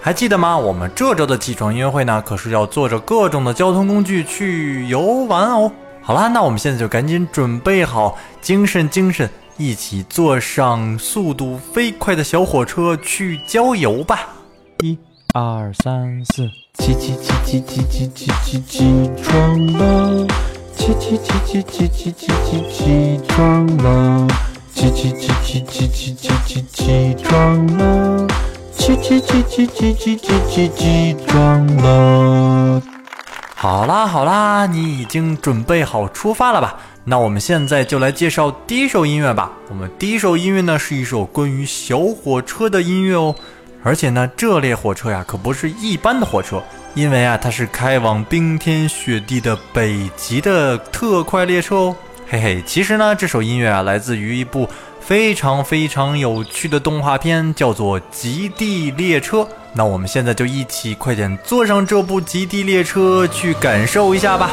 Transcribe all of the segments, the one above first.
还记得吗？我们这周的起床音乐会呢，可是要坐着各种的交通工具去游玩哦。好啦，那我们现在就赶紧准备好，精神精神，一起坐上速度飞快的小火车去郊游吧！一、二、三、四，起起起起起起起起起床了！起起起起起起起起起床了！起起起起起起起起起床了！起起起起起起起起起床了！好啦好啦，你已经准备好出发了吧？那我们现在就来介绍第一首音乐吧。我们第一首音乐呢是一首关于小火车的音乐哦，而且呢这列火车呀可不是一般的火车，因为啊它是开往冰天雪地的北极的特快列车哦。嘿嘿，其实呢这首音乐啊来自于一部非常非常有趣的动画片，叫做《极地列车》。那我们现在就一起快点坐上这部极地列车去感受一下吧。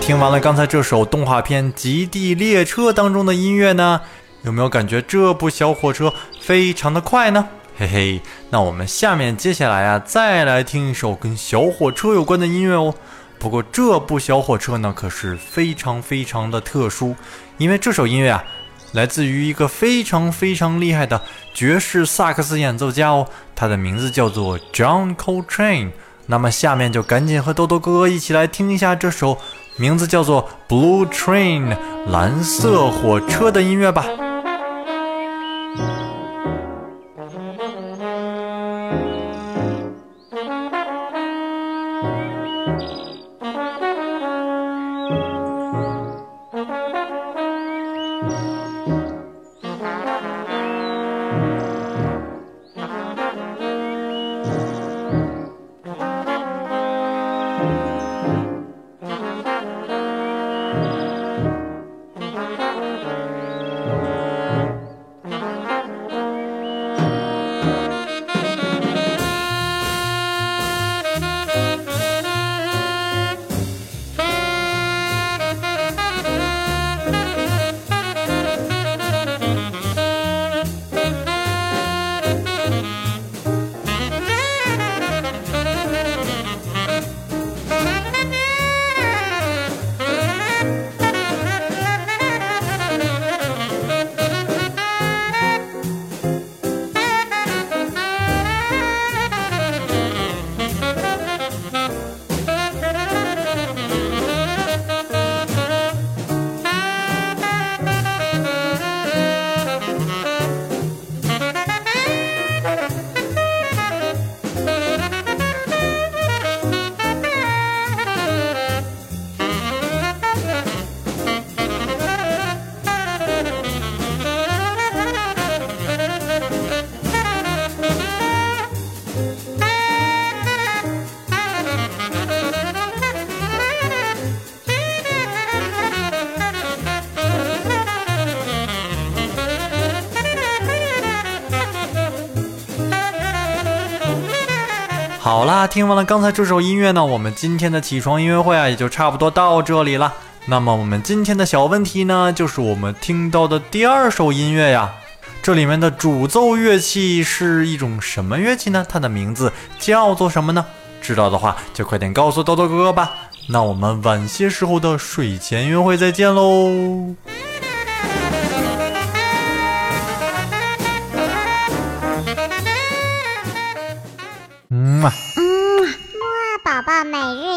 听完了刚才这首动画片《极地列车》当中的音乐呢，有没有感觉这部小火车非常的快呢？嘿嘿，那我们下面接下来啊，再来听一首跟小火车有关的音乐哦。不过这部小火车呢，可是非常非常的特殊，因为这首音乐啊，来自于一个非常非常厉害的爵士萨克斯演奏家哦，他的名字叫做 John Coltrane。那么下面就赶紧和豆豆哥哥一起来听一下这首。名字叫做 Blue Train，蓝色火车的音乐吧。好啦，听完了刚才这首音乐呢，我们今天的起床音乐会啊，也就差不多到这里了。那么我们今天的小问题呢，就是我们听到的第二首音乐呀，这里面的主奏乐器是一种什么乐器呢？它的名字叫做什么呢？知道的话就快点告诉豆豆哥哥吧。那我们晚些时候的睡前约会再见喽。每日。